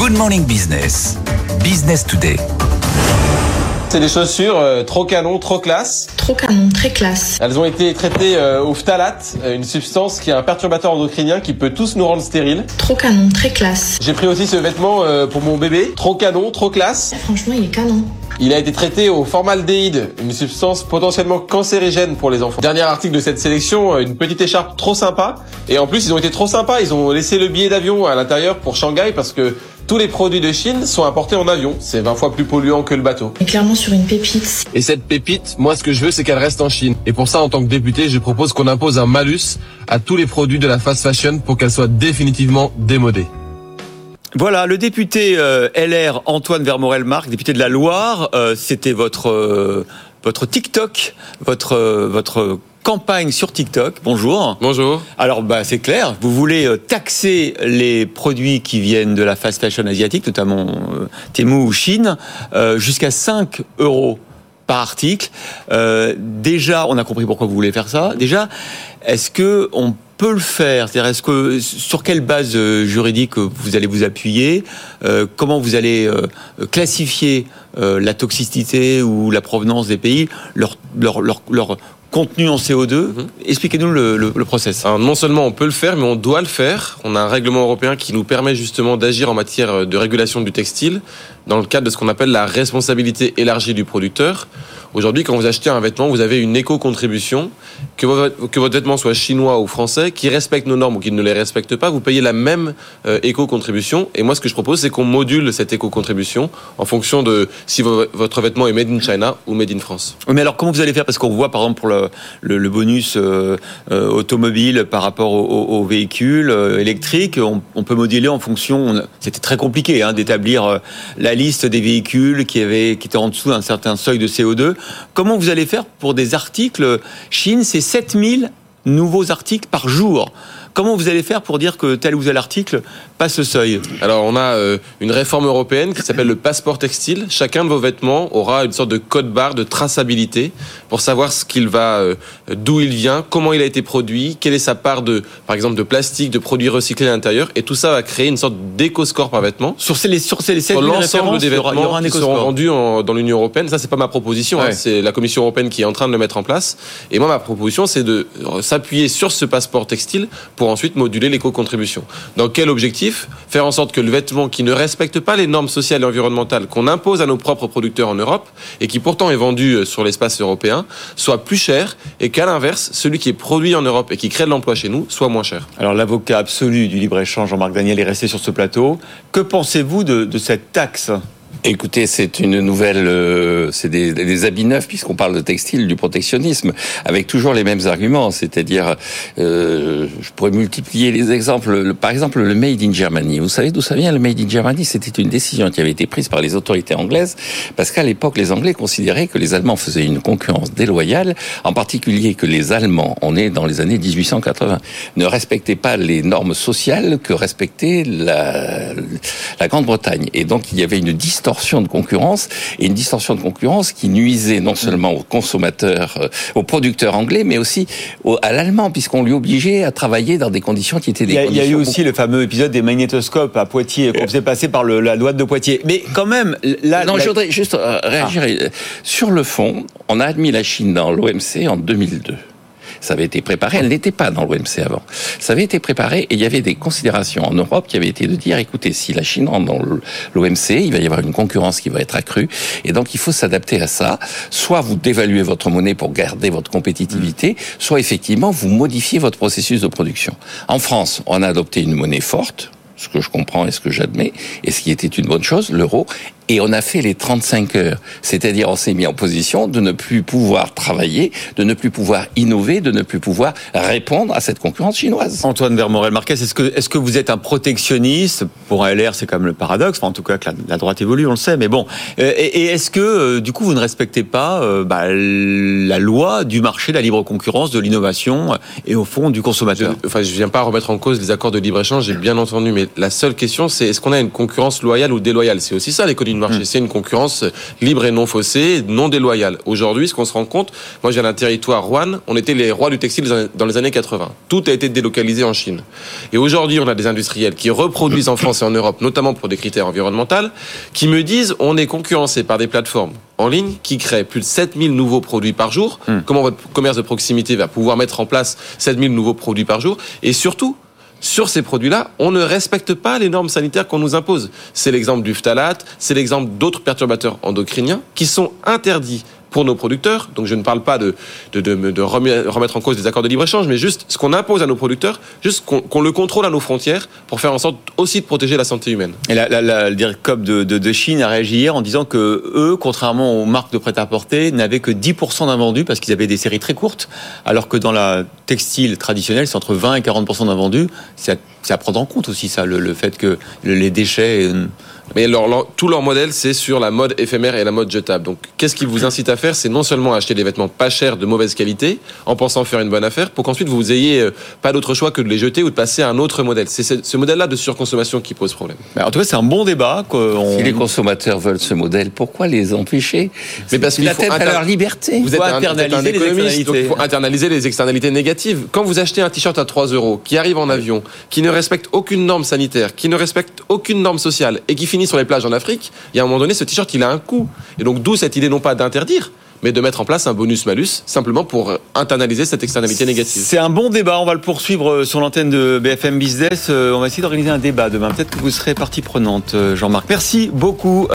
Good Morning Business. Business Today. C'est des chaussures euh, trop canon, trop classe. Trop canon, très classe. Elles ont été traitées euh, au phtalate, euh, une substance qui est un perturbateur endocrinien qui peut tous nous rendre stériles. Trop canon, très classe. J'ai pris aussi ce vêtement euh, pour mon bébé, trop canon, trop classe. Franchement, il est canon. Il a été traité au formaldéhyde, une substance potentiellement cancérigène pour les enfants. Dernier article de cette sélection, euh, une petite écharpe trop sympa. Et en plus, ils ont été trop sympas. Ils ont laissé le billet d'avion à l'intérieur pour Shanghai parce que tous les produits de Chine sont importés en avion. C'est 20 fois plus polluant que le bateau. On est clairement sur une pépite. Et cette pépite, moi ce que je veux c'est qu'elle reste en Chine. Et pour ça en tant que député, je propose qu'on impose un malus à tous les produits de la fast fashion pour qu'elle soit définitivement démodée. Voilà, le député euh, LR Antoine Vermorel-Marc, député de la Loire, euh, c'était votre euh, votre TikTok, votre euh, votre campagne sur TikTok. Bonjour. Bonjour. Alors bah c'est clair, vous voulez euh, taxer les produits qui viennent de la fast fashion asiatique, notamment euh, Temu ou Chine, euh, jusqu'à 5 euros par article. Euh, déjà, on a compris pourquoi vous voulez faire ça. Déjà, est-ce que on peut le faire C'est-à-dire, est-ce que sur quelle base euh, juridique vous allez vous appuyer Euh, Comment vous allez euh, classifier euh, la toxicité ou la provenance des pays, leur leur leur, leur contenu en CO2 Expliquez-nous le, le, le process. Alors non seulement on peut le faire, mais on doit le faire. On a un règlement européen qui nous permet justement d'agir en matière de régulation du textile dans le cadre de ce qu'on appelle la responsabilité élargie du producteur. Aujourd'hui, quand vous achetez un vêtement, vous avez une éco-contribution. Que votre, vêtement soit chinois ou français, qui respecte nos normes ou qui ne les respecte pas, vous payez la même euh, éco-contribution. Et moi, ce que je propose, c'est qu'on module cette éco-contribution en fonction de si vo- votre vêtement est made in China ou made in France. Mais alors, comment vous allez faire? Parce qu'on voit, par exemple, pour le, bonus euh, euh, automobile par rapport aux, aux- aux véhicules électriques, on, peut moduler en fonction. C'était très compliqué hein, d'établir la liste des véhicules qui avaient qui étaient en dessous d'un certain seuil de CO2. Comment vous allez faire pour des articles Chine, c'est 7000 nouveaux articles par jour. Comment vous allez faire pour dire que tel ou tel article passe ce seuil Alors, on a euh, une réforme européenne qui s'appelle le passeport textile. Chacun de vos vêtements aura une sorte de code barre de traçabilité pour savoir ce qu'il va, euh, d'où il vient, comment il a été produit, quelle est sa part de, par exemple, de plastique, de produits recyclés à l'intérieur. Et tout ça va créer une sorte d'éco-score par vêtement. Sur ces, sur ces 7000 Sur l'ensemble des il y vêtements aura un qui seront vendus en- dans l'Union européenne, ça c'est pas ma proposition, hein, c'est la Commission européenne qui est en train de le mettre en place. Et moi ma proposition c'est de s'appuyer sur ce passeport textile pour ensuite moduler l'éco-contribution. Dans quel objectif Faire en sorte que le vêtement qui ne respecte pas les normes sociales et environnementales qu'on impose à nos propres producteurs en Europe et qui pourtant est vendu euh, sur l'espace européen soit plus cher et qu'à l'inverse celui qui est produit en Europe et qui crée de l'emploi chez nous soit moins cher? Alors l'avocat absolu du libre-échange, Jean-Marc Daniel, est resté sur ce plateau. Que pensez-vous de, de cette taxe? Écoutez, c'est une nouvelle, euh, c'est des, des habits neufs puisqu'on parle de textile, du protectionnisme, avec toujours les mêmes arguments. C'est-à-dire, euh, je pourrais multiplier les exemples. Le- par exemple, le Made in Germany. Vous savez d'où ça vient Le Made in Germany, c'était une décision qui avait été prise par les autorités anglaises parce qu'à l'époque, les Anglais considéraient que les Allemands faisaient une concurrence déloyale, en particulier que les Allemands, on est dans les années 1880, ne respectaient pas les normes sociales que respectait la, la Grande-Bretagne. Et donc, il y avait une distorsion de concurrence et une distorsion de concurrence qui nuisait non seulement aux consommateurs, euh, aux producteurs anglais, mais aussi au- à l'allemand, puisqu'on lui obligeait à travailler dans des conditions qui étaient des il y, a, il y a eu aussi le fameux épisode des magnétoscopes à Poitiers qu'on faisait passer par le- la douane de Poitiers. Mais quand même, là, Non, la- je voudrais juste euh, réagir. Euh, Sur le fond, on a admis la Chine dans l'OMC en 2002. Ça avait été préparé, elle n'était pas dans l'OMC avant. Ça avait été préparé et il y avait des considérations en Europe qui avaient été de dire, écoutez, si la Chine rentre dans l'OMC, il va y avoir une concurrence qui va être accrue et donc il faut s'adapter à ça. Soit vous dévaluez votre monnaie pour garder votre compétitivité, soit effectivement vous modifiez votre processus de production. En France, on a adopté une monnaie forte, ce que je comprends et ce que j'admets, et ce qui était une bonne chose, l'euro, et on a fait les 35 heures. C'est-à-dire, on s'est mis en position de ne plus pouvoir travailler, de ne plus pouvoir innover, de ne plus pouvoir répondre à cette concurrence chinoise. Antoine Vermorel-Marquez, est-ce que, est-ce que vous êtes un protectionniste? Pour un LR, c'est quand même le paradoxe. Enfin, en tout cas, que la, la droite évolue, on le sait. Mais bon, Euh, et, et est-ce que, euh, du coup, vous ne respectez pas euh, bah, la loi du marché, de la libre concurrence, de l'innovation et au fond du Je, consommateur enfin, je viens pas remettre en cause les accords de libre-échange, j'ai bien entendu, mais La seule question, c'est est-ce qu'on a une concurrence loyale ou déloyale? C'est aussi ça l'économie marché. C'est une concurrence libre et non faussée, non déloyale. Aujourd'hui, ce qu'on se rend compte, moi j'ai un territoire Rouen, on était les rois du textile dans les années 80. Tout a été délocalisé en Chine. Et aujourd'hui, on a des industriels qui reproduisent en France et en Europe, notamment pour des critères environnementaux, qui me disent on est concurrencé par des plateformes en ligne qui créent plus de 7000 nouveaux produits par jour. Comment votre commerce de proximité va pouvoir mettre en place 7000 nouveaux produits par jour? Et surtout, sur ces produits-là, on ne respecte pas les normes sanitaires qu'on nous impose. C'est l'exemple du phtalate, c'est l'exemple d'autres perturbateurs endocriniens qui sont interdits pour nos producteurs. Donc je ne parle pas de, de, de, de remettre en cause des accords de libre-échange, mais juste ce qu'on impose à nos producteurs, juste qu'on le contrôle à nos frontières pour faire en sorte aussi de protéger la santé humaine. Et la, la, la, le DIRCOP de, Chine a réagi hier en disant que eux, contrairement aux marques de prêt-à-porter, n'avaient que 10% d'invendus parce qu'ils avaient des séries très courtes, alors que dans la textile traditionnelle, c'est entre 20 et 40% d'invendus. C'est à, à prendre en compte aussi ça, le, le fait que les déchets euh, mais leur, leur, tout leur modèle, c'est sur la mode éphémère et la mode jetable. Donc, qu'est-ce qui vous incite à faire C'est non seulement acheter des vêtements pas chers, de mauvaise qualité, en pensant faire une bonne affaire, pour qu'ensuite vous ayez euh, pas d'autre choix que de les jeter ou de passer à un autre modèle. C'est ce, ce modèle-là de surconsommation qui pose problème. Mais en tout cas, c'est un bon débat. On... Si les consommateurs veulent ce modèle, pourquoi les empêcher? Mais parce qu'il la tête à leur liberté. Vous êtes un, internaliser un économiste, donc il faut internaliser les externalités négatives. Quand vous achetez un t-shirt à 3 euros, qui arrive en avion, qui ne respecte aucune norme sanitaire, qui ne respecte aucune norme sociale et qui finit sur les plages en Afrique, il y a un moment donné, ce t-shirt, il a un coût. Et donc, d'où cette idée non pas d'interdire, mais de mettre en place un bonus-malus, simplement pour internaliser cette externalité négative. C'est un bon débat, on va le poursuivre sur l'antenne de BFM Business. On va essayer d'organiser un débat demain. Peut-être que vous serez partie prenante, Jean-Marc. Merci beaucoup.